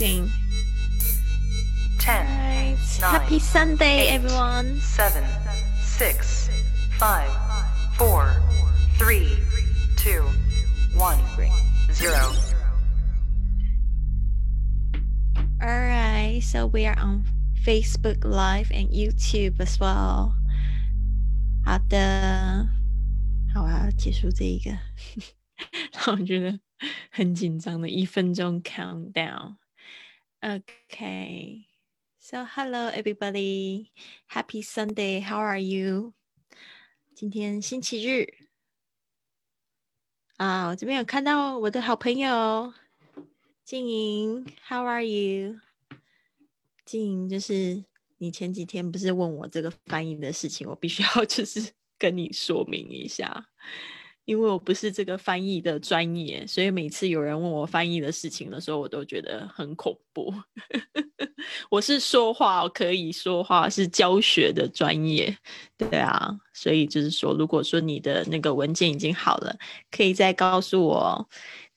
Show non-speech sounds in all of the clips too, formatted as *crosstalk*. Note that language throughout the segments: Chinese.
amazing. Ten, Right. nine, Happy Sunday, eight, everyone. seven, six, five, four, three, two, one, zero. All right, so we are on Facebook Live and YouTube as well. 好的，好啊，结束这一个，让我觉得很紧张的一分钟 *laughs* countdown。 Okay, so hello everybody, happy Sunday. How are you? 今天星期日啊，我这边有看到我的好朋友静莹，How are you？静莹，就是你前几天不是问我这个翻译的事情，我必须要就是跟你说明一下，因为我不是这个翻译的专业，所以每次有人问我翻译的事情的时候，我都觉得很恐怖。*laughs* 我是说话可以说话，是教学的专业，对啊，所以就是说，如果说你的那个文件已经好了，可以再告诉我。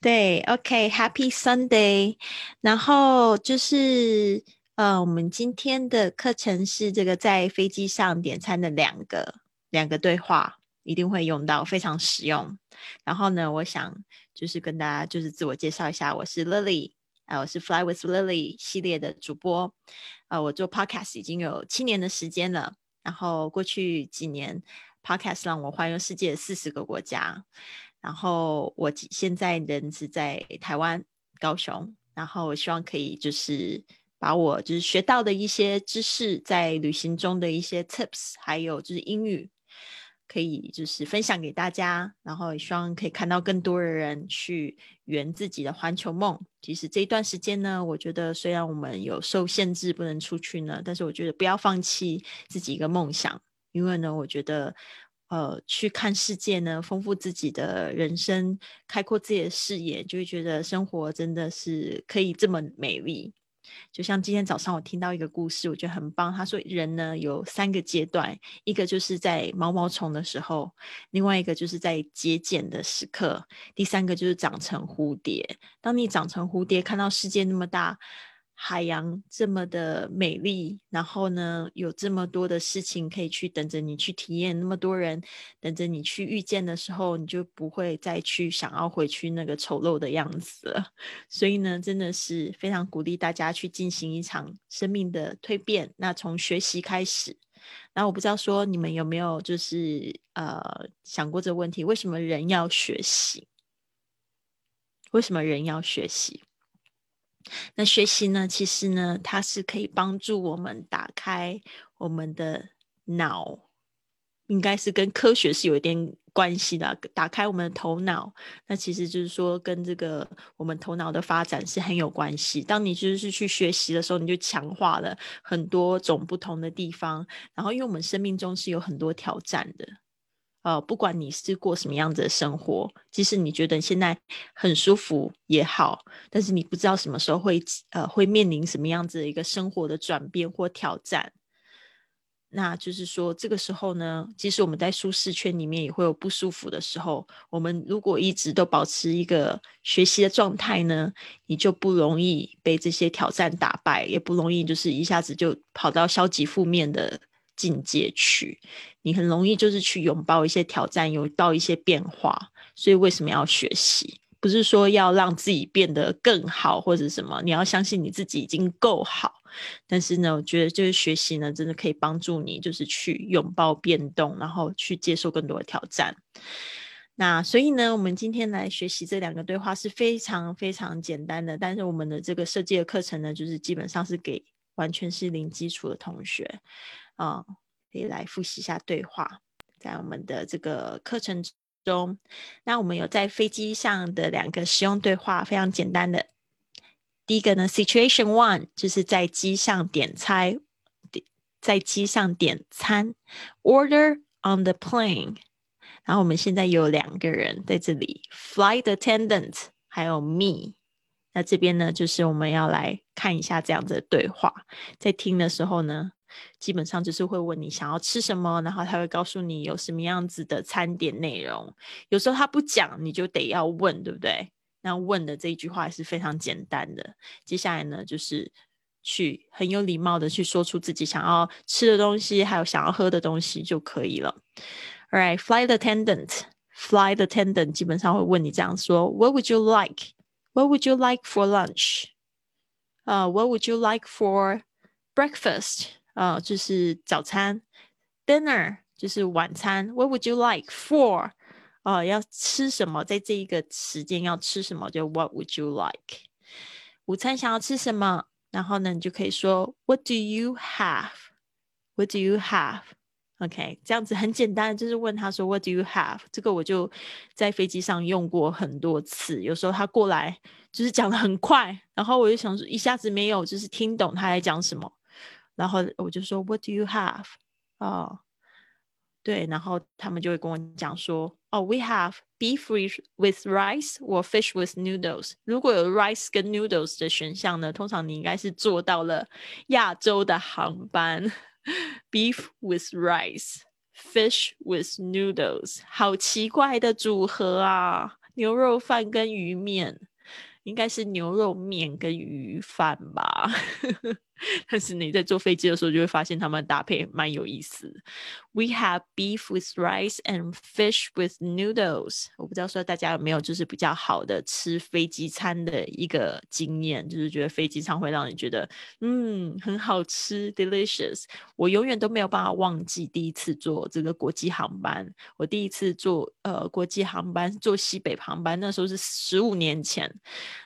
对，OK，Happy、Sunday。然后就是呃，我们今天的课程是这个在飞机上点餐的两个两个对话，一定会用到，非常实用。然后呢，我想就是跟大家就是自我介绍一下，我是 Lily。呃，我是 Fly with Lily 系列的主播，呃，我做 Podcast 已经有七年的时间了。然后过去几年，Podcast 让我环游世界四十个国家。然后我现在人是在台湾高雄，然后我希望可以就是把我就是学到的一些知识，在旅行中的一些 Tips，还有就是英语。可以就是分享给大家，然后也希望可以看到更多的人去圆自己的环球梦。其实这一段时间呢，我觉得虽然我们有受限制不能出去呢，但是我觉得不要放弃自己一个梦想，因为呢，我觉得呃去看世界呢，丰富自己的人生，开阔自己的视野，就会觉得生活真的是可以这么美丽。就像今天早上我听到一个故事，我觉得很棒。他说人呢有三个阶段，一个就是在毛毛虫的时候，另外一个就是在节俭的时刻，第三个就是长成蝴蝶。当你长成蝴蝶，看到世界那么大。海洋这么的美丽，然后呢，有这么多的事情可以去等着你去体验，那么多人等着你去遇见的时候，你就不会再去想要回去那个丑陋的样子了。所以呢，真的是非常鼓励大家去进行一场生命的蜕变。那从学习开始，那我不知道说你们有没有就是呃想过这个问题：为什么人要学习？为什么人要学习？那学习呢？其实呢，它是可以帮助我们打开我们的脑，应该是跟科学是有一点关系的。打开我们的头脑，那其实就是说跟这个我们头脑的发展是很有关系。当你就是去学习的时候，你就强化了很多种不同的地方。然后，因为我们生命中是有很多挑战的。呃，不管你是过什么样子的生活，即使你觉得现在很舒服也好，但是你不知道什么时候会呃会面临什么样子的一个生活的转变或挑战。那就是说，这个时候呢，即使我们在舒适圈里面也会有不舒服的时候，我们如果一直都保持一个学习的状态呢，你就不容易被这些挑战打败，也不容易就是一下子就跑到消极负面的。境界去，你很容易就是去拥抱一些挑战，有到一些变化。所以为什么要学习？不是说要让自己变得更好或者什么，你要相信你自己已经够好。但是呢，我觉得就是学习呢，真的可以帮助你，就是去拥抱变动，然后去接受更多的挑战。那所以呢，我们今天来学习这两个对话是非常非常简单的。但是我们的这个设计的课程呢，就是基本上是给完全是零基础的同学。啊，可以来复习一下对话，在我们的这个课程中，那我们有在飞机上的两个实用对话，非常简单的。第一个呢，Situation One，就是在机上点餐，在机上点餐，Order on the plane。然后我们现在有两个人在这里，Flight Attendant，还有 Me。那这边呢，就是我们要来看一下这样子的对话，在听的时候呢。基本上就是会问你想要吃什么，然后他会告诉你有什么样子的餐点内容。有时候他不讲，你就得要问，对不对？那问的这一句话是非常简单的。接下来呢，就是去很有礼貌的去说出自己想要吃的东西，还有想要喝的东西就可以了。All right, flight attendant, flight attendant 基本上会问你这样说：What would you like? What would you like for lunch? 啊、w h a t would you like for breakfast? 啊、就是早餐。Dinner 就是晚餐。What would you like for? 啊、要吃什么？在这一个时间要吃什么？就 What would you like？午餐想要吃什么？然后呢，你就可以说 What do you have? What do you have? OK，这样子很简单，就是问他说 What do you have？这个我就在飞机上用过很多次。有时候他过来就是讲的很快，然后我就想说一下子没有就是听懂他在讲什么，然后我就说 What do you have？哦，对，然后他们就会跟我讲说哦，We have beef with with rice or fish with noodles。如果有 rice 跟 noodles 的选项呢，通常你应该是坐到了亚洲的航班。Beef with rice, fish with noodles，好奇怪的组合啊！牛肉饭跟鱼面，应该是牛肉面跟鱼饭吧。但是你在坐飞机的时候，就会发现他们搭配蛮有意思。We have beef with rice and fish with noodles。我不知道说大家有没有就是比较好的吃飞机餐的一个经验，就是觉得飞机餐会让你觉得嗯很好吃，delicious。我永远都没有办法忘记第一次坐这个国际航班。我第一次坐呃国际航班坐西北航班，那时候是十五年前，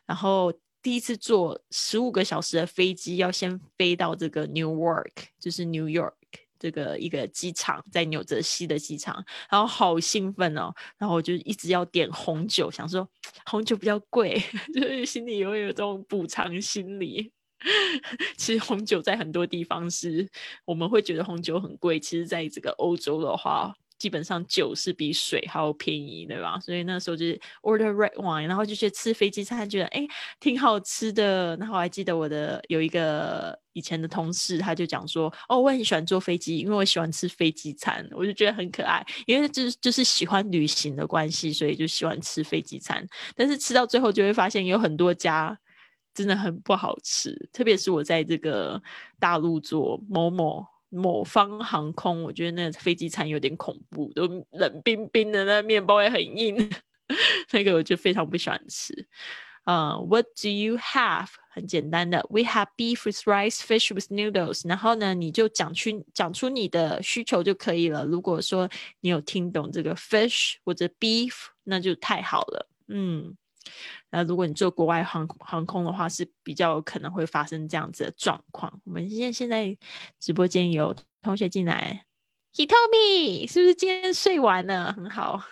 然后。第一次坐十五个小时的飞机，要先飞到这个 Newark，就是 New York 这个一个机场，在纽泽西的机场，然后好兴奋哦，然后我就一直要点红酒，想说红酒比较贵，*laughs* 就是心里有有这种补偿心理。*laughs* 其实红酒在很多地方是我们会觉得红酒很贵，其实在这个欧洲的话。基本上酒是比水还要便宜，对吧？所以那时候就是 order red wine，然后就去吃飞机餐，觉得哎挺好吃的。然后我还记得我的有一个以前的同事，他就讲说，哦，我很喜欢坐飞机，因为我喜欢吃飞机餐，我就觉得很可爱。因为就是就是喜欢旅行的关系，所以就喜欢吃飞机餐。但是吃到最后就会发现有很多家真的很不好吃，特别是我在这个大陆做某某。某方航空，我觉得那个飞机餐有点恐怖，都冷冰冰的，那面包也很硬，*laughs* 那个我就非常不喜欢吃。呃，What do you have？很简单的，We have beef with rice, fish with noodles。然后呢，你就讲出讲出你的需求就可以了。如果说你有听懂这个 fish 或者 beef，那就太好了。嗯。那如果你做国外航航空的话，是比较有可能会发生这样子的状况。我们现现在直播间有同学进来，Hitomi 是不是今天睡完了？很好。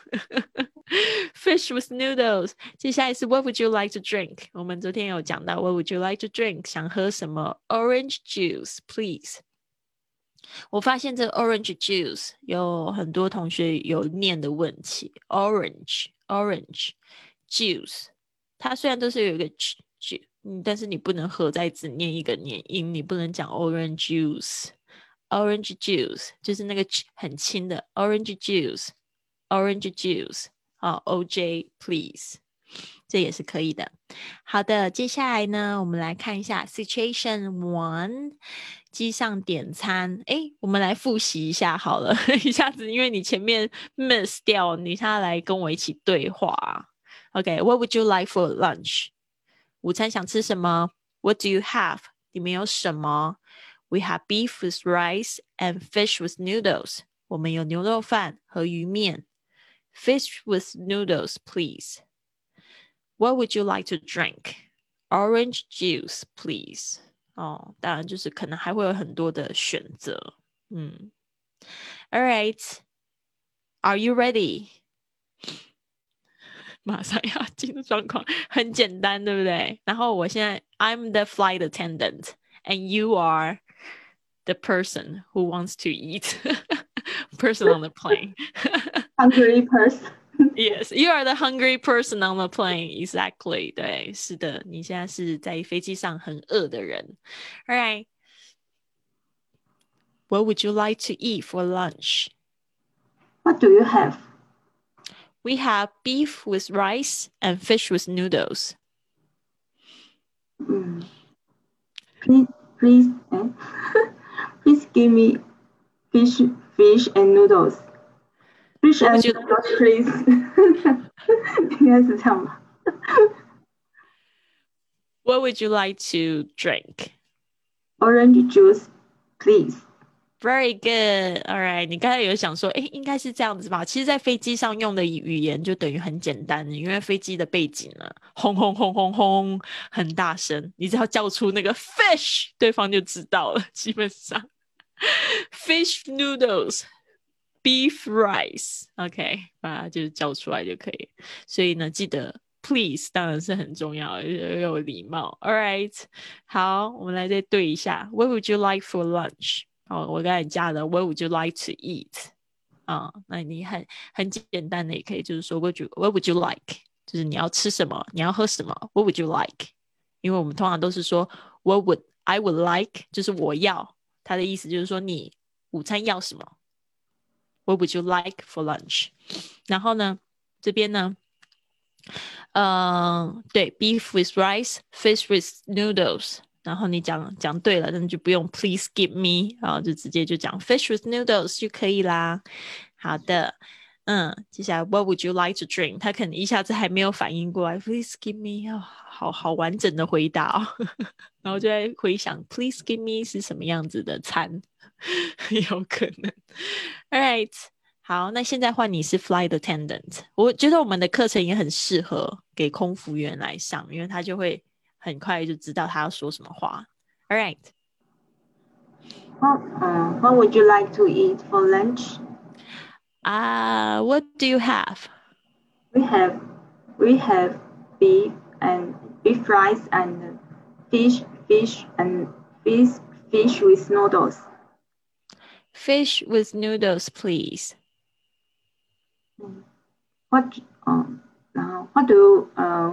Fish with noodles。接下来是 What would you like to drink？我们昨天有讲到 What would you like to drink？想喝什么？Orange juice, please。我发现这 orange juice 有很多同学有念的问题。Orange, orange。Juice，它虽然都是有一个 j，嗯，但是你不能合在只念一个念音，你不能讲 orange juice，orange juice 就是那个很轻的 orange juice，orange juice，好，OJ please，这也是可以的。好的，接下来呢，我们来看一下 situation one，机上点餐。哎，我们来复习一下好了，*laughs* 一下子因为你前面 miss 掉，你现在来跟我一起对话。Okay, what would you like for lunch? 午餐想吃什么？What do you have? 里面有什么？We have beef with rice and fish with noodles. 我们有牛肉饭和鱼面。Fish with noodles, please. What would you like to drink? Orange juice, please. 哦，当然就是可能还会有很多的选择。嗯，All right. Are you ready? 马上要进入状况，很简单，对不对？然后我现在，I'm the flight attendant, and you are the person who wants to eat, *laughs* person on the plane. *laughs* hungry person. Yes, you are the hungry person on the plane. Exactly. 对，是的，你现在是在飞机上很饿的人。All right. What would you like to eat for lunch? What do you have? We have beef with rice and fish with noodles. Mm. Please, please, eh? *laughs* please give me fish, fish and noodles. Fish What and would you- noodles, please. *laughs* 应该是这样吧？ What would you like to drink? Orange juice, please. Very good. All right. 你刚才有想说，诶，应该是这样子吧？其实，在飞机上用的语言就等于很简单，因为飞机的背景呢，轰轰轰轰轰，很大声，你只要叫出那个 fish，对方就知道了。基本上，fish noodles。Beef rice, OK，把它就是叫出来就可以。所以呢，记得 please 当然是很重要，要有礼貌。All right，好，我们来再对一下。What would you like for lunch？哦，我刚才加了 What would you like to eat？啊、那你很很简单的也可以，就是说 What you What would you like？就是你要吃什么，你要喝什么？What would you like？因为我们通常都是说 What would I would like？就是我要，它的意思就是说你午餐要什么？What would you like for lunch？然后呢，这边呢，嗯，对，beef with rice，fish with noodles。 然后你讲讲对了，那就不用 please give me，然后就直接就讲 fish with noodles 就可以啦。好的，嗯，接下来 what would you like to drink？他可能一下子还没有反应过来，please give me，哦，好好完整的回答哦，*laughs* 然后就在回想 please give me 是什么样子的餐，*laughs* 有可能。All right。好，那现在换你是 flight attendant。我觉得我们的课程也很适合给空服员来上，因为他就会很快就知道他要说什么话。All right， What, uh, what would you like to eat for lunch? 啊、w h a t do you have？ We have, we have beef and beef rice and fish, fish and fish, fish with noodles. Fish with noodles, please. What, um, uh, what do, you, uh,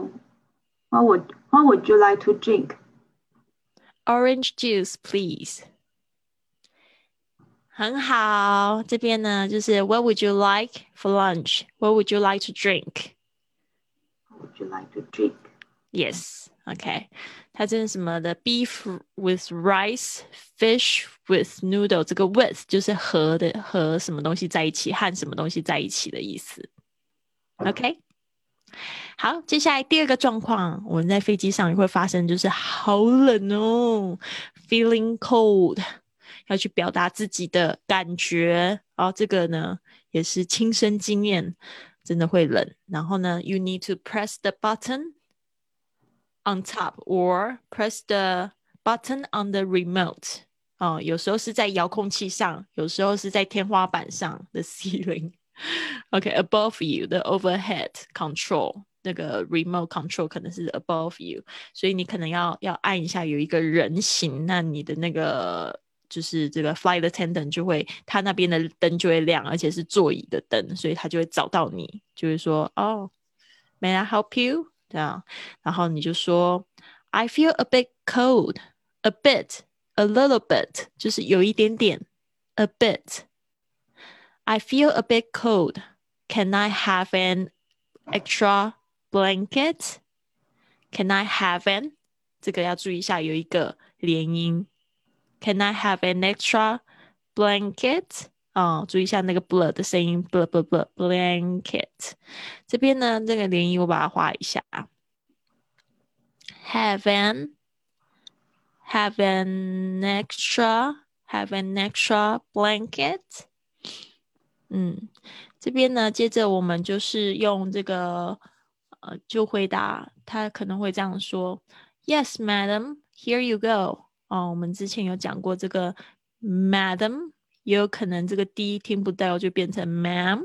what would, what would you like to drink? Orange juice, please. 很好，这边呢就是 What would you like for lunch? What would you like to drink? What would you like to drink? Yes, OK，它这是什么的？Beef with rice, fish with noodle。这个 with 就是和的和什么东西在一起，和什么东西在一起的意思。OK， 好，接下来第二个状况，我们在飞机上也会发生，就是好冷哦，feeling cold，要去表达自己的感觉。然后这个呢，也是亲身经验，真的会冷。然后呢，you need to press the button on top or press the button on the remote。哦，有时候是在遥控器上，有时候是在天花板上的 ceiling。OK，above、you 的 overhead control，那个 remote control 可能是 above you，所以你可能要要按一下有一个人形，那你的那个就是这个 flight attendant 就会，他那边的灯就会亮，而且是座椅的灯，所以他就会找到你，就会说哦，May I help you？这样，然后你就说 I feel a bit cold，a bit，a little bit，就是有一点点，a bit。 I feel a bit cold. Can I have an extra blanket? Can I have an? 这个要注意一下，有一个连音。Can I have an extra blanket? 哦，注意一下那个 bl 的声音，bl bl bl blanket。这边呢，这个连音我把它画一下。Have an, have an extra, have an extra blanket. 嗯，这边呢，接着我们就是用这个呃，就回答他可能会这样说：“Yes, madam, here you go。”哦，我们之前有讲过这个 madam，也有可能这个 d 听不到就变成 ma'am。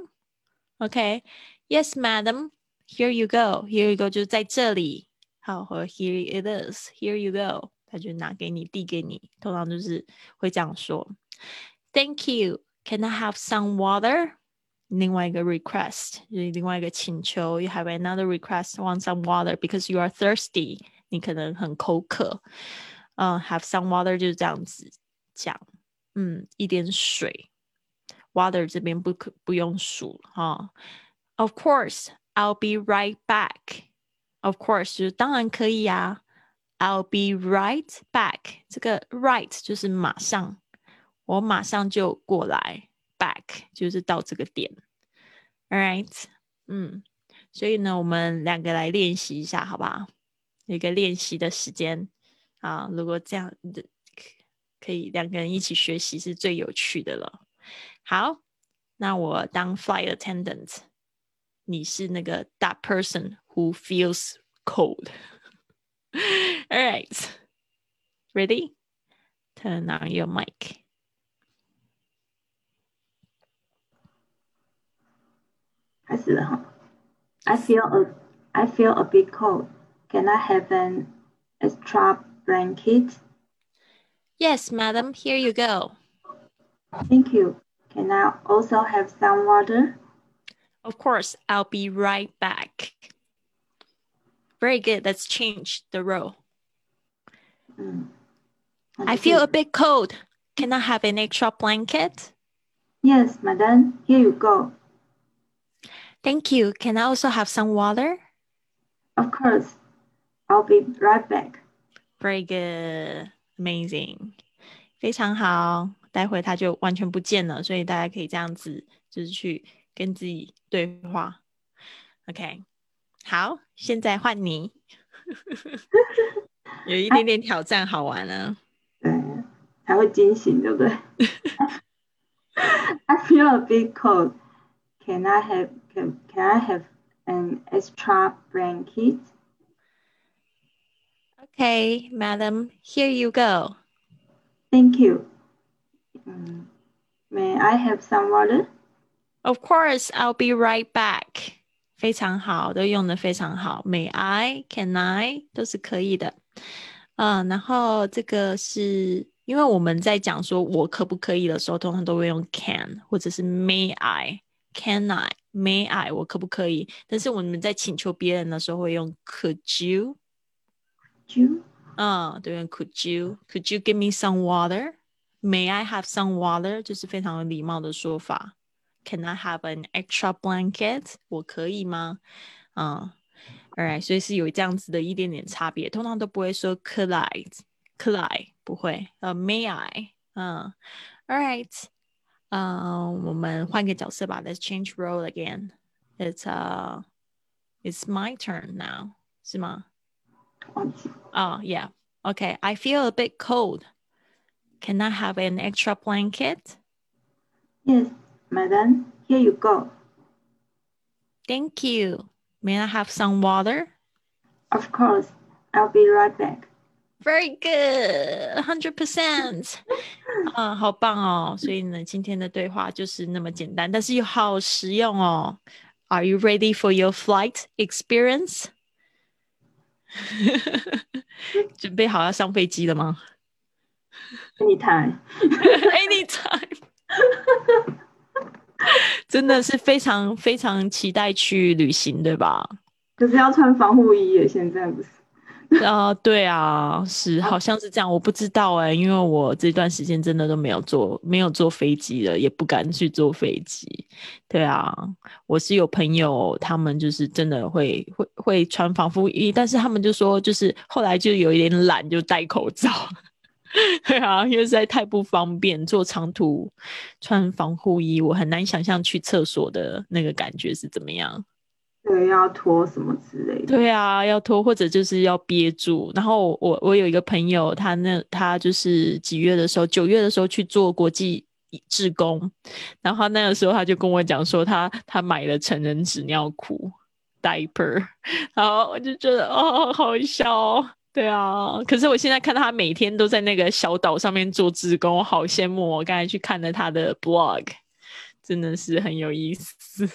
OK，Yes, madam, here you go. Here you go 就是在这里。好，和 Here it is, here you go，他就拿给你，递给你，通常就是会这样说：“Thank you.” Can I have some water？另外一个 request 就是另外一个请求。You have another request, want some water because you are thirsty。你可能很口渴。嗯、h a v e some water 就是这样子讲。嗯，一点水。Water 这边不可不用数哈。 Of course, I'll be right back. Of course 就是当然可以啊。I'll be right back。这个 right 就是马上， 我马上就过来。Back 就是到这个点。All right，嗯，所以呢，我们两个来练习一下，好不好？一个练习的时间啊，如果这样的可以两个人一起学习是最有趣的了。好，那我当 flight attendant，你是那个 that person who feels cold。All right. Ready? Turn on your mic. I feel a I feel a bit cold. Can I have an extra blanket? Yes, madam. Here you go. Thank you. Can I also have some water? Of course. I'll be right back. Very good. Let's change the role. Mm. I feel a bit cold. Can I have an extra blanket? Yes, madam. Here you go. Thank you. Can I also have some water? Of course. I'll be right back. Very good. Amazing. 非常好。待会他就完全不见了，所以大家可以这样子，就是去跟自己对话。OK。好，现在换你，有一点点挑战，好玩呢。对，才会惊醒，对不对？I *laughs* *laughs* feel a bit cold. Can I have can can I have an extra blanket? Okay, madam, here you go. Thank you. Um, may I have some water? Of course, I'll be right back. 非常好，都用的非常好。May I? Can I? 都是可以的。嗯，然后这个是因为我们在讲说我可不可以的时候，通常都会用 can 或者是 May I? Can I? May I? 我可不可以？但是我们在请求别人的时候会用 Could you？Could You? 嗯，对，Could you? Could you give me some water? May I have some water? 就是非常有礼貌的说法。Can I have an extra blanket？我可以吗？嗯，All right，所以是有这样子的一点点差别，通常都不会说 Could I？Could I？不会，呃，May I？嗯，Alright，嗯，我们换个角色吧，Let's change role again. It's uh, it's my turn now，是吗？哦，Yeah. Okay, I feel a bit cold. Can I have an extra blanket? Yes. Madam, here you go. Thank you. May I have some water? Of course. I'll be right back. Very good, hundred percent. 啊，好棒哦！所以呢，今天的对话就是那么简单，但是又好实用哦。Are *laughs* you ready for your flight experience? 准备好要上飞机了吗？Anytime. *laughs* *laughs* Anytime. 真的是非常非常期待去旅行，对吧？可是要穿防护衣耶，现在不是？ *laughs* 啊，对啊，是好像是这样，我不知道哎，因为我这段时间真的都没有坐，没有坐飞机了，也不敢去坐飞机。对啊，我是有朋友，他们就是真的会会会穿防护衣，但是他们就说，就是后来就有一点懒，就戴口罩。*laughs* 对啊，因为实在太不方便，坐长途穿防护衣，我很难想象去厕所的那个感觉是怎么样。对，要脱什么之类的。对啊，要脱或者就是要憋住。然后我我有一个朋友，他那他就是几月的时候，九月的时候去做国际志工，然后那个时候他就跟我讲说，他他买了成人纸尿裤 diaper，*laughs* 然后我就觉得哦，好笑。对啊，可是我现在看到他每天都在那个小岛上面做志工，我好羡慕。我刚才去看了他的 blog，真的是很有意思。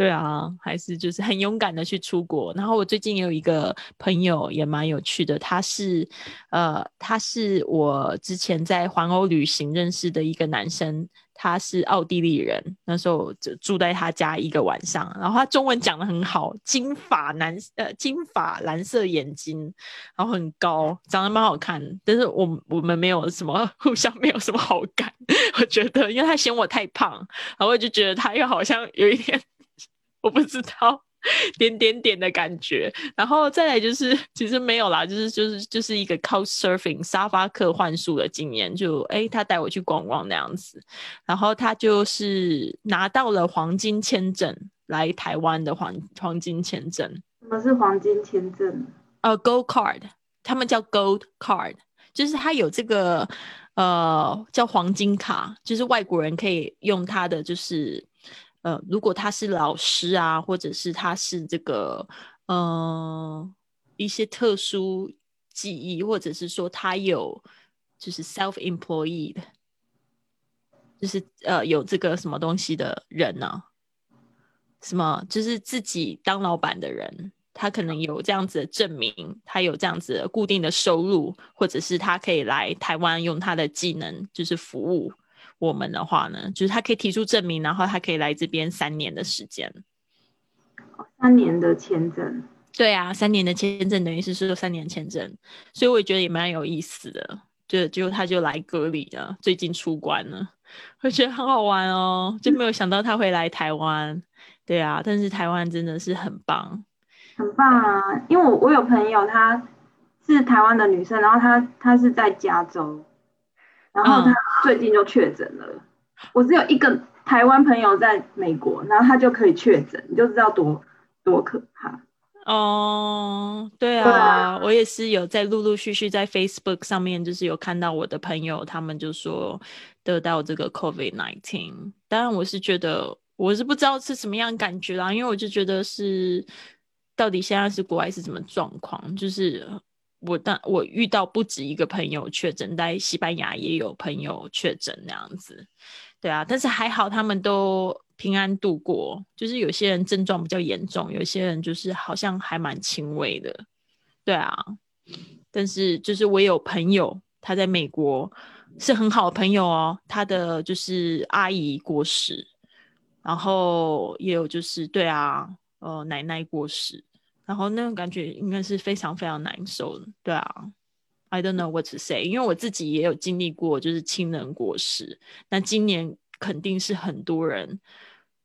对啊，还是就是很勇敢的去出国。然后我最近也有一个朋友也蛮有趣的，他是呃，他是我之前在环欧旅行认识的一个男生。他是奥地利人，那时候就住在他家一个晚上，然后他中文讲的很好，金发蓝呃金发蓝色眼睛，然后很高，长得蛮好看，但是我我们没有什么 *laughs* 互相没有什么好感，*laughs* 我觉得因为他嫌我太胖，然后我就觉得他又好像有一点我不知道。点点点的感觉，然后再来就是，其实没有啦，就是就是就是一个 couch surfing 沙发客换宿的经验，就诶，他带我去逛逛那样子，然后他就是拿到了黄金签证来台湾的黄黄金签证，什么是黄金签证？呃，gold card，他们叫 gold card，就是他有这个呃叫黄金卡，就是外国人可以用他的就是。呃，如果他是老师啊，或者是他是这个呃一些特殊技艺，或者是说他有就是 self employed，就是呃有这个什么东西的人呢、什么就是自己当老板的人，他可能有这样子的证明，他有这样子的固定的收入，或者是他可以来台湾用他的技能就是服务。我们的话呢，就是他可以提出证明，然后他可以来这边三年的时间。三年的签证。对啊，三年的签证等于是说三年签证，所以我也觉得也蛮有意思的。就就他就来隔离了，最近出关了，我觉得很好玩哦，就没有想到他会来台湾。对啊，但是台湾真的是很棒，很棒啊！因为我我有朋友，她是台湾的女生，然后她她是在加州。然后他最近就确诊了。嗯、我只有一个台湾朋友在美国，然后他就可以确诊，你就知道多多可怕。哦，对啊，对啊，我也是有在陆陆续续在 Facebook 上面，就是有看到我的朋友，他们就说得到这个 COVID nineteen。当然，我是觉得我是不知道是什么样感觉啦，因为我就觉得是到底现在是国外是什么状况，就是。我当我遇到不止一个朋友确诊，在西班牙也有朋友确诊那样子，对啊，但是还好他们都平安度过。就是有些人症状比较严重，有些人就是好像还蛮轻微的，对啊。但是就是我有朋友他在美国是很好的朋友哦，他的就是阿姨过世，然後也有就是對啊，呃奶奶過世。然后那種感觉应该是非常非常难受的，对啊，I don't know what to say，因为我自己也有经历过，就是亲人过世。那今年肯定是很多人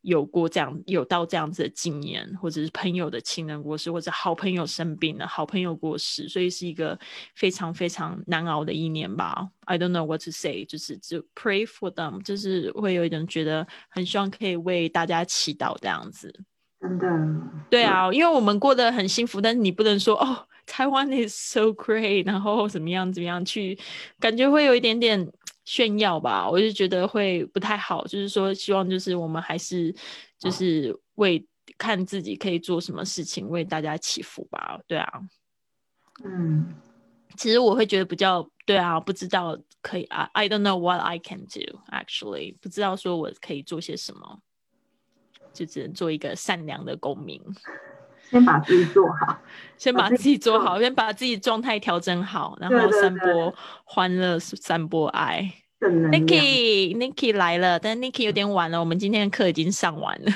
有过这样有到这样子的经验，或者是朋友的亲人过世，或者好朋友生病了，好朋友过世，所以是一个非常非常难熬的一年吧。I don't know what to say，就是就 pray for them，就是会有一種覺得很希望可以为大家祈祷这样子。真的，对啊，因为我们过得很幸福，但是你不能说哦，台湾 is so great，然后怎么样怎么样去，感觉会有一点点 *tsk* 炫耀吧。我就觉得会不太好，就是说希望就是我们还是就是为看自己可以做什么事情，为大家祈福吧。对啊，嗯，其实我会觉得比较对啊，不知道可以啊，I don't know what I can do actually，不知道说我可以做些什麼。就只能做一个善良的公民，*laughs* 先把自己做好，先把自己做好，先把自己状态调整好，然后散播欢乐，散播爱。Nicky，Nicky 来了，但 Nicky 有点晚了，我们今天的课已经上完了。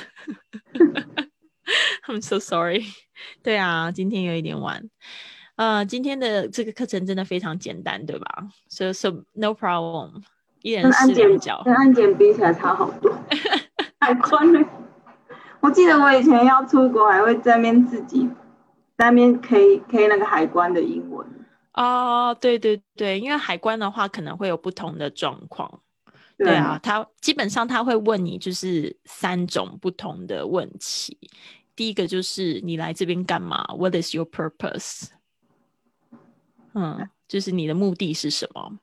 *laughs* I'm so sorry。*laughs* 对啊，今天有一点晚。呃，今天的这个课程真的非常简单，对吧？So so no problem。一人試兩腳，跟安檢比起来差好多。海關呢？我记得我以前要出国，还会在那边自己在那边 K K 那个海关的英文。哦，对对对，因为海关的话可能会有不同的状况。对，啊，他基本上他会问你就是三种不同的问题。第一个就是你来这边干嘛？What is your purpose？嗯，就是你的目的是什么？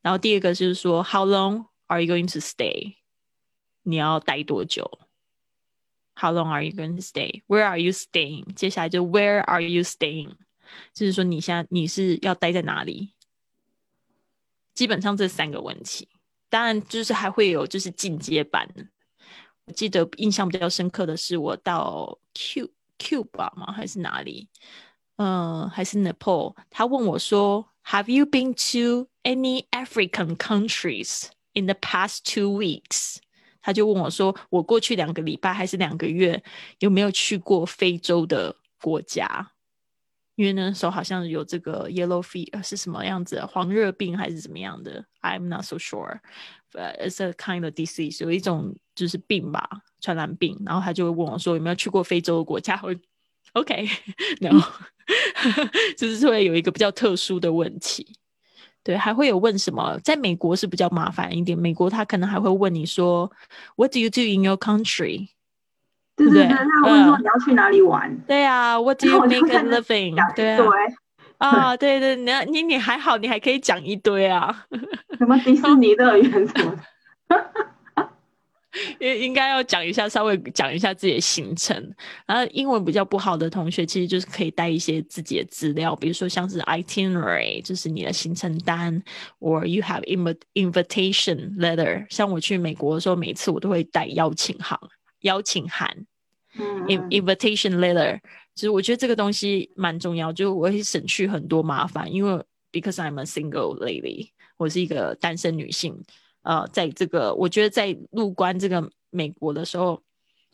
然后第二个就是说 How long are you going to stay？你要待多久 ？How long are you going to stay? Where are you staying? 接下来就 Where are you staying? 就是说你现在你是要待在哪里？基本上这三个问题，当然就是还会有就是进阶版。我记得印象比较深刻的是我到 Q Cuba 吗？还是哪里？嗯、呃，还是 Nepal？他问我说，Have you been to any African countries in the past two weeks？ 他就问我说：“我过去两个礼拜还是两个月，有没有去过非洲的国家？因为那时候好像有这个 yellow fever 是什么样子，黄热病还是怎么样的？I'm not so sure. But it's a kind of disease，有一种就是病吧，传染病，然后他就会问我说有没有去过非洲的国家，*laughs* 我 OK，然后 *laughs* 就是会有一个比较特殊的问题。对，还会有问什么？在美国是比较麻烦一点，美国他可能还会问你说，What do you do in your country？对对对，对他问说嗯你要去哪里玩？对啊，*laughs* What do you 后我就 make a 开始 living？讲一对啊，对对，你你你还好，你还可以讲一堆啊，什么迪士尼乐园什么的。*laughs* 应应该要讲一下，稍微讲一下自己的行程。然后英文比较不好的同学，其实就是可以带一些自己的资料，比如说像是 itinerary，就是你的行程单，or you have inv invitation letter。像我去美国的时候，每次我都会带邀请函，邀请函。invitation letter，其实我觉得这个东西蛮重要，就我会省去很多麻烦，因为 because I'm a single lady，我是一个单身女性，呃，在这个我觉得在入关这个美国的时候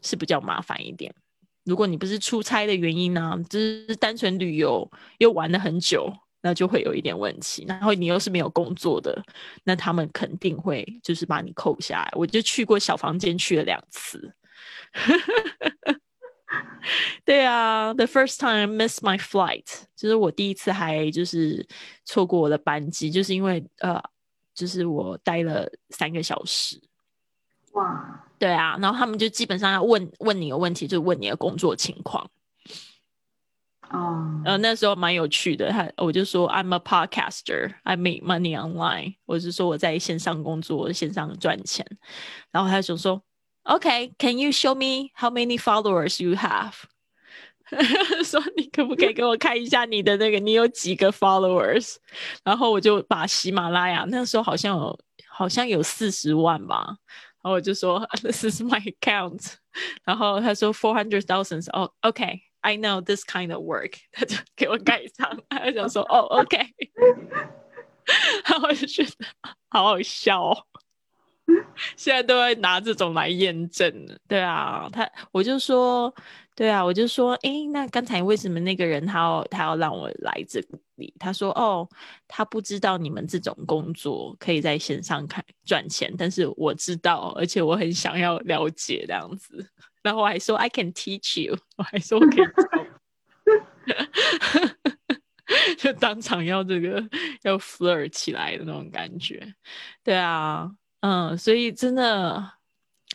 是比较麻烦一点。如果你不是出差的原因呢、只是单纯旅游又玩了很久，那就会有一点问题。然后你又是没有工作的，那他们肯定会就是把你扣下来。我就去过小房间去了两次。*laughs* 对啊，the first time miss my flight，就是我第一次还就是错过我的班机，就是因为呃，就是我待了三个小时。哇，对啊，然后他们就基本上要问问你个问题，就是问你的工作情况。哦，呃，那时候蛮有趣的，他我就说 I'm a podcaster, I make money online，我是说我在线上工作，线上赚钱。然后他就说，OK，Can、you show me how many followers you have？*laughs* 说你可不可以给我看一下你的那个，你有几个 followers？然后我就把喜马拉雅那时候好像有好像有四十万吧，然后我就说 *laughs* This is my account。*laughs* 然后他说 four hundred thousands，哦，OK。I know this kind of work，他就给我盖章，他就想说哦，OK，然后我就觉得好好笑哦。现在都会拿这种来验证，对啊，他我就说，对啊，我就说，诶，那刚才为什么那个人他要他要让我来这里？他说，哦，他不知道你们这种工作可以在线上看赚钱，但是我知道，而且我很想要了解这样子。然后我还说 I can teach you，*laughs* 我还说我可以教，*laughs* 就当场要这个要 flirt 起来的那种感觉，对啊，嗯，所以真的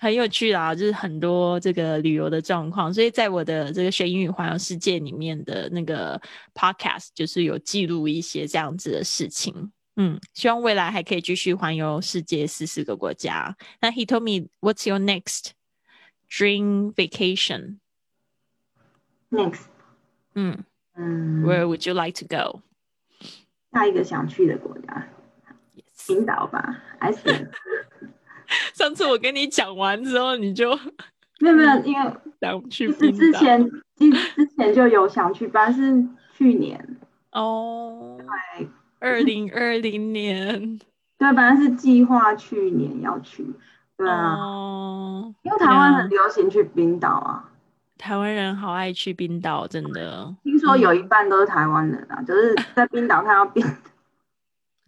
很有趣啦，就是很多这个旅游的状况，所以在我的这个学英语环游世界里面的那个 podcast，就是有记录一些这样子的事情。嗯，希望未来还可以继续环游世界四十个国家。那 he told me what's your next dream vacation？next，嗯嗯，，Where would you like to go？下一个想去的国家，冰岛吧，还是 *laughs* 上次我跟你讲完之后，你就 *laughs* 没有没有，因为想去其实冰岛。之前之之前就有想去，本来是去年，哦，哎，二零二零年。*laughs* 对，本来是计划去年要去，对啊，哦，因为台湾很流行去冰岛啊，台湾人好爱去冰岛，真的。听说有一半都是台湾人啊，就是在冰岛看到冰，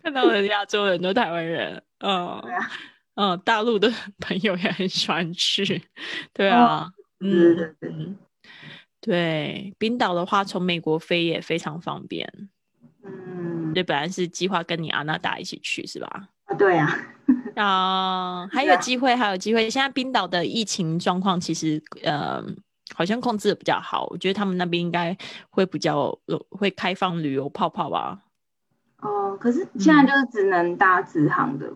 看到的亚洲人都台湾人，嗯。对啊，嗯，大陆的 *laughs* 朋友也很喜欢去，对啊，对嗯对对嗯，对，冰岛的话从美国飞也非常方便，嗯，对，本来是计划跟你阿娜达一起去是吧？啊对啊，*laughs* 啊，还有机会，还有机会。现在冰岛的疫情状况其实呃好像控制的比较好，我觉得他们那边应该会比较呃会开放旅游泡泡吧。哦，可是现在就是只能搭直航的，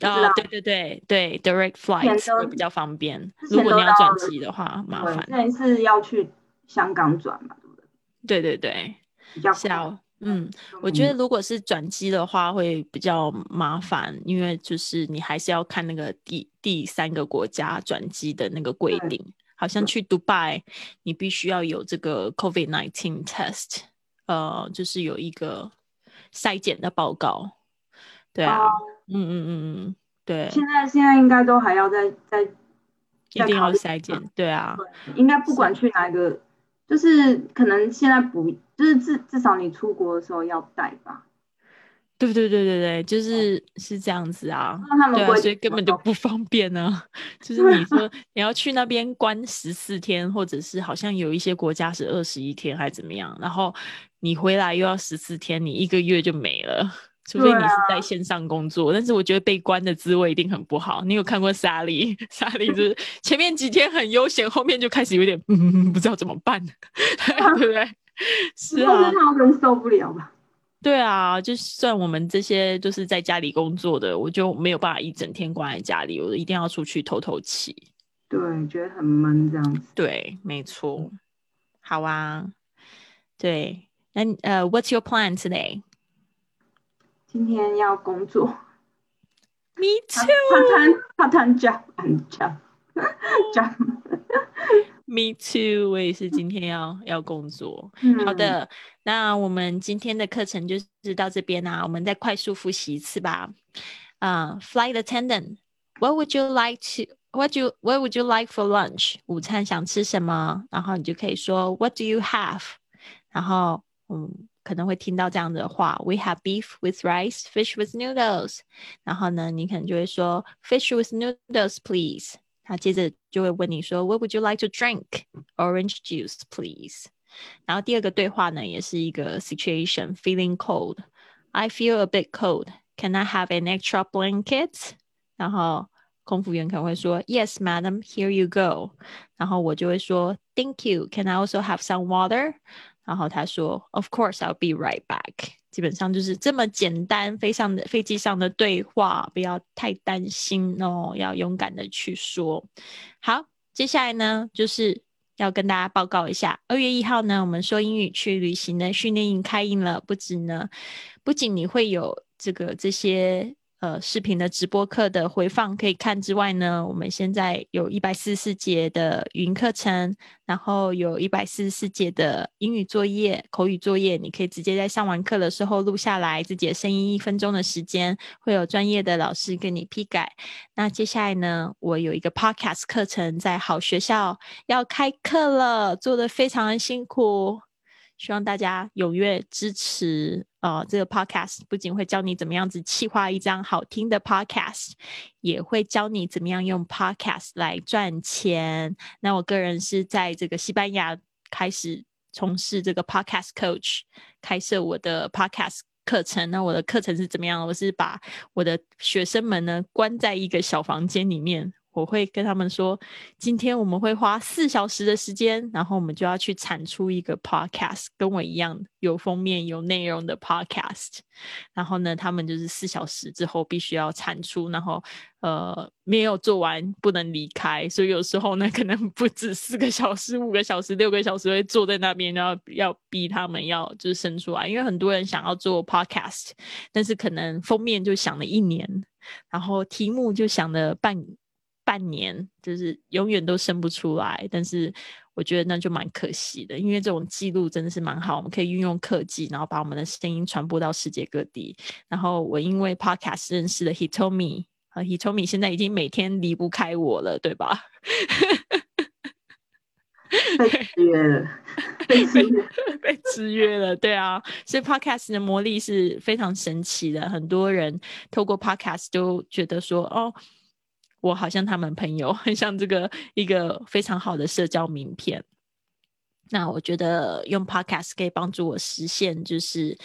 啊、道对对对对，direct flight 都会比较方便。如果你要转机的话，麻对，烦。之前是要去香港转嘛，对不对？对对对，比较快是啊，嗯，我觉得如果是转机的话会比较麻烦，因为就是你还是要看那个第第三个国家转机的那个规定，好像去迪拜你必须要有这个 COVID nineteen test，呃，就是有一个筛检的报告。对啊，哦嗯嗯嗯嗯，对，现在现在应该都还要再再一定要筛检，对啊，应该不管去哪一个，就是可能现在不，就是至至少你出国的时候要带吧。对对对对对，就是是这样子啊。对啊，所以根本就不方便呢、*laughs* 就是你说 *laughs* 你要去那边关十四天，或者是好像有一些国家是二十一天还怎么样，然后你回来又要十四天，你一个月就没了。除非你是在啊线上工作，但是我觉得被关的滋味一定很不好。你有看过莎莉？*laughs* 莎莉就是 *laughs* 前面几天很悠闲，后面就开始有点嗯 *laughs* 不知道怎么办，对不对？是啊他们受不了吧？对啊，就算我们这些就是在家里工作的，我就没有办法一整天关在家里，我一定要出去透透气。对，觉得很闷这样子。对，没错。好啊，对，那呃、w h a t s your plan today? 今天要工作 Me，part too, time part time job and job job。me too。我也是今天要要工作。嗯好，的，那我们今天的课程就是到这边啦、我们再快速复习一次吧。啊、f l i g h t attendant, what would you like to? What you What would you like for lunch? 午餐想吃什么？然后你就可以说 What do you have? 然后嗯，可能会听到这样的话：We have beef with rice, fish with noodles。然后呢，你可能就会说 Fish with noodles, please。他接着就会问你说 What would you like to drink? Orange juice, please。然后第二个对话呢，也是一个 situation feeling cold。I feel a bit cold. Can I have an extra blanket? 然后空服员可能会说 Yes, madam. Here you go. 然后我就会说 Thank you. Can I also have some water? 然后他说 Of course, I'll be right back. 基本上就是这么简单，飞上的飞机上的对话，不要太担心哦，要勇敢的去说。好，接下来呢，就是要跟大家报告一下，二月一号呢，我们说英语去旅行的训练营开营了。不止呢，不仅你会有这个这些呃视频的直播课的回放可以看之外呢，我们现在有一百四十四节的语音课程，然后有一百四十四节的英语作业、口语作业，你可以直接在上完课的时候录下来，自己的声音一分钟的时间，会有专业的老师给你批改。那接下来呢，我有一个 podcast 课程在好学校要开课了，做的非常的辛苦，希望大家踊跃支持。呃，这个 podcast 不仅会教你怎么样子企划一张好听的 podcast，也会教你怎么样用 podcast 来赚钱。那我个人是在这个西班牙开始从事这个 podcast coach，开设我的 podcast 课程。那我的课程是怎么样？我是把我的学生们呢关在一个小房间里面。我会跟他们说，今天我们会花四小时的时间，然后我们就要去产出一个 podcast，跟我一样有封面、有内容的 podcast。然后呢，他们就是四小时之后必须要产出，然后呃没有做完不能离开，所以有时候呢，可能不止四个小时、五个小时、六个小时会坐在那边，然后要逼他们要就是生出来，因为很多人想要做 podcast，但是可能封面就想了一年，然后题目就想了半。半年就是永远都生不出来，但是我觉得那就蛮可惜的，因为这种记录真的是蛮好，我们可以运用科技，然后把我们的声音传播到世界各地。然后我因为 Podcast 认识了 Hitomi，和 Hitomi 现在已经每天离不开我了，对吧？*laughs* 被制约了。*laughs* 被制约了，对啊，所以 podcast 的魔力是非常神奇的。很多人透过 podcast 都觉得说，哦，我好像他们朋友，*laughs* 很像这个一个非常好的社交名片。那我觉得用 podcast 可以帮助我实现，就是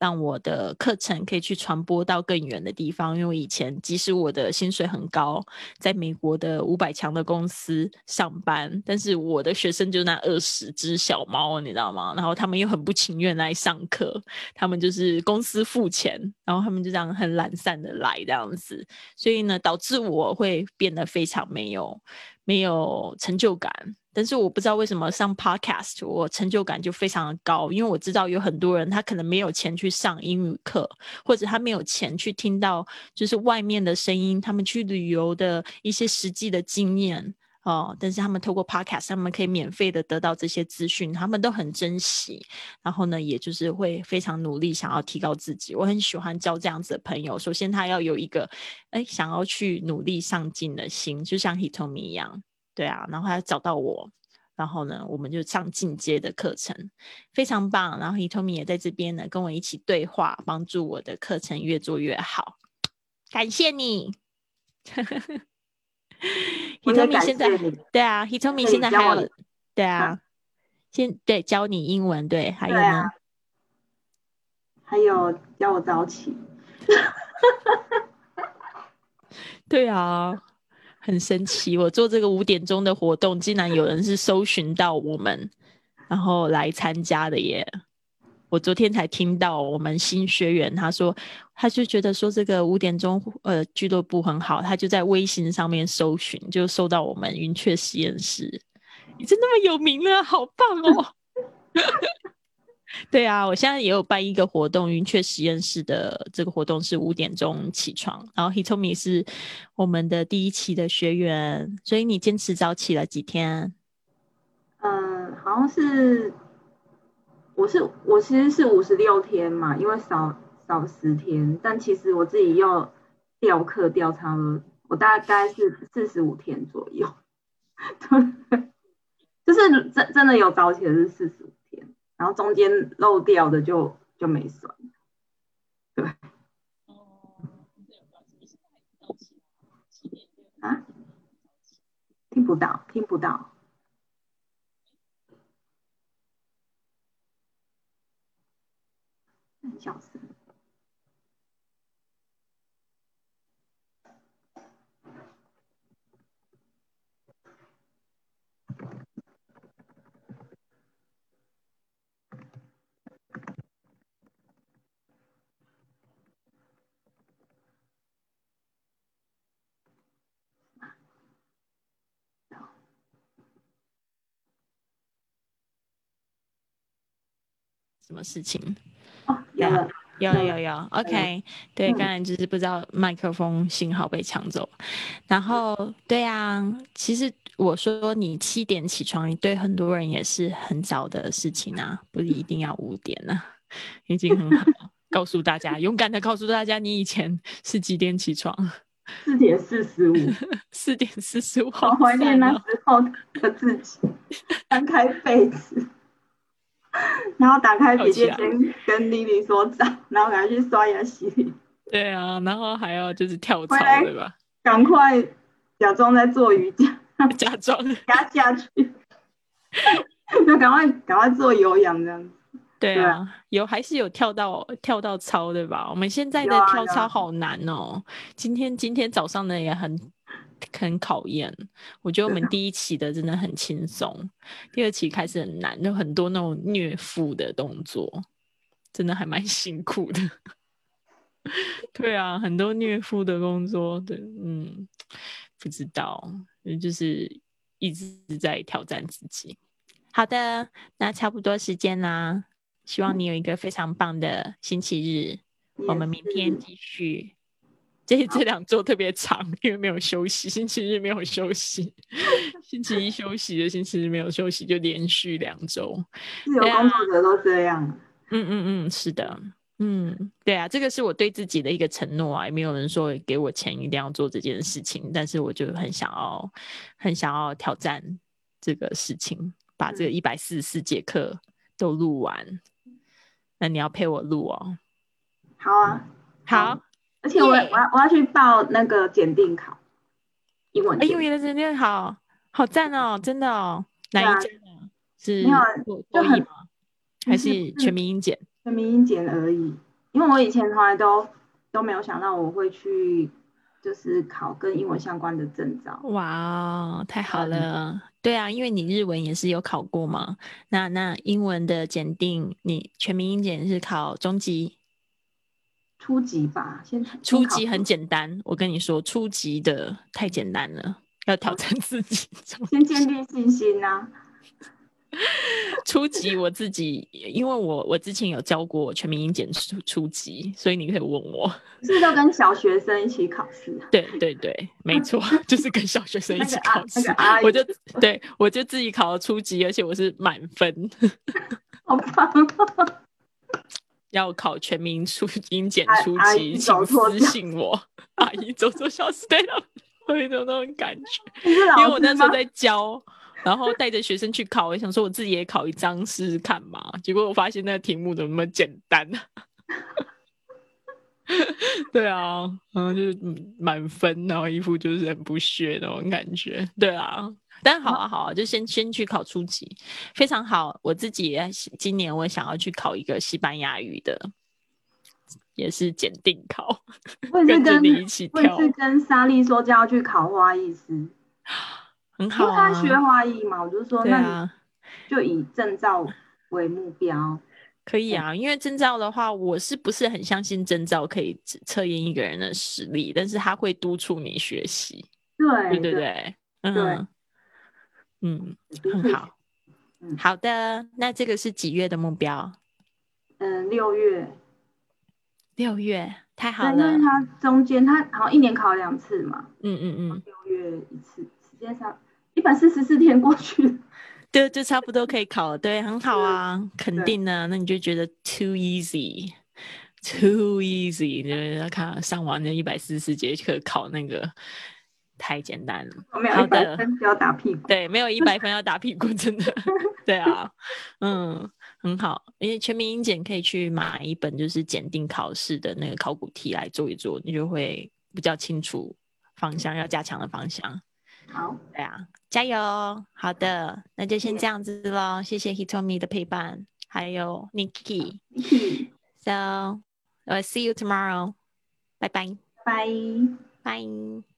让我的课程可以去传播到更远的地方。因为以前即使我的薪水很高，在美国的五百强的公司上班，但是我的学生就那二十只小猫，你知道吗？然后他们又很不情愿来上课，他们就是公司付钱，然后他们就这样很懒散的来这样子，所以呢，导致我会变得非常没有没有成就感。但是我不知道为什么上 podcast 我成就感就非常的高，因为我知道有很多人他可能没有钱去上英语课，或者他没有钱去听到就是外面的声音，他们去旅游的一些实际的经验哦、但是他们透过 podcast，他们可以免费的得到这些资讯，他们都很珍惜，然后呢，也就是会非常努力想要提高自己。我很喜欢交这样子的朋友，首先他要有一个哎想要去努力上进的心，就像 Hitomi 一样。对啊，然后他找到我，然后呢，我们就上进阶的课程，非常棒。然后 Hitomi 也在这边呢，跟我一起对话，帮助我的课程越做越好。感谢你，Hitomi 感现在对啊，Hitomi 现在还有对啊，先对教你英文，对，还有呢还有教我早起，对啊，很神奇。我做这个五点钟的活动，竟然有人是搜寻到我们，然后来参加的耶。我昨天才听到我们新学员他说，他就觉得说这个五点钟呃俱乐部很好，他就在微信上面搜寻，就搜到我们云雀实验室，你真那么有名了，好棒哦！*laughs* *laughs* 对啊，我现在也有办一个活动，云雀实验室的这个活动是五点钟起床，然后 Hitomi 是我们的第一期的学员，所以你坚持早起了几天？嗯，好像是，我是我其实是五十六天嘛，因为少少十天，但其实我自己又调课调差了，我大概是四十五天左右，*laughs* 对，就是真真的有早起的是四十五，然后中间漏掉的就就没算，对，啊，听不到，听不到。很小声。什么事情？哦，有了，有有有。有，OK，对，刚才就是不知道麦克风信号被抢走，然后对啊，其实我说你七点起床，对很多人也是很早的事情啊，不是一定要五点啊，*laughs* 已经很好。告诉大家，勇敢的告诉大家，你以前是几点起床？四点四十五，*laughs* 四点四十五，好怀念那时候的自己，翻开被子，*laughs* 然后打开笔记好先跟丽丽说早，然后赶快去刷牙洗脸，对啊，然后还要就是跳槽对吧？赶快假装在做瑜伽，*laughs* 假装 *laughs* 压下去，就赶快赶快做有氧这样子。对对啊，有还是有跳到跳到操对吧？我们现在的跳操好难哦。今天今天早上的也很很考验，我觉得我们第一期的真的很轻松，第二期开始很难，有很多那种虐腹的动作，真的还蛮 *laughs* 辛苦的。对啊，很多虐腹的工作，对，嗯，不知道，就是一直在挑战自己。好的，那差不多时间啦，希望你有一个非常棒的星期日。我们明天继续。这这两周特别长，因为没有休息，星期日没有休息，星期一休息的，星期日没有休息，就连续两周。自由工作者都这样，嗯嗯嗯，是的，嗯，对啊，这个是我对自己的一个承诺啊，也没有人说给我钱一定要做这件事情，但是我就很想要，很想要挑战这个事情，把这个一百四十四节课都录完。那你要陪我录哦。好啊，好，而且我我要我要去报那个检定考，英文英语的检定考好赞哦，真的哦，哪一家呢？是没有就很？还是 *laughs* 是全民英检？全民英检而已。因为我以前从来都都没有想到我会去，就是考跟英文相关的证照。哇哦，太好嗯了！对啊，因为你日文也是有考过嘛。那那英文的检定，你全民英检是考中级，初级吧，先初级很简单。我跟你说，初级的太简单了，要挑战自己。先 *laughs* 建立信心呐、初级我自己，因为我我之前有教过全民英检初初级，所以你可以问我。是不是都跟小学生一起考试啊？对对对，没错，*laughs* 就是跟小学生一起考试我就对我就自己考了初级，而且我是满分。*laughs* 好棒哦！要考全民初英检阿初级，请私信我。阿姨走错校，对了，我有一种那种感觉，*laughs* 因为我那时候？在教，然后带着学生去考，我想说我自己也考一张试试看嘛。结果我发现那个题目怎么那么简单呢？*laughs* 对啊，然后就是嗯满分，然后一副就是很不屑那种感觉。对啊，但好啊好啊，就先先去考初级，非常好。我自己也今年我想要去考一个西班牙语的，也是检定考，我也是跟你一起跳，我是跟莎莉说就要去考花艺师，很好啊。为他学花艺嘛，我就说那就以证照为目标。可以啊，因为证照的话，我是不是很相信证照可以测测验一个人的实力，但是他会督促你学习，对对对对，嗯嗯，很 *laughs* 好，嗯。好的，那这个是几月的目标？嗯，六月，六月，太好了，因为了，他中间它好像一年考两次嘛，嗯嗯嗯，六月一次，时间上一百四十四天过去了。*laughs* 对，就差不多可以考了，对，很好啊，肯对定的，那你就觉得 too easy。Too easy，就是看上完那一百四十节课考那个太简单了。我没有好一百的分要打屁股。对，没有一百分要打屁股，真的。*laughs* 对啊，嗯，很好。因为全民英检可以去买一本就是检定考试的那个考古题来做一做，你就会比较清楚方向，要加强的方向。好，对啊，加油！好的，那就先这样子喽。谢谢 Hitomi 的陪伴，还有起，So, I'll see you tomorrow. Bye bye. 拜。Bye.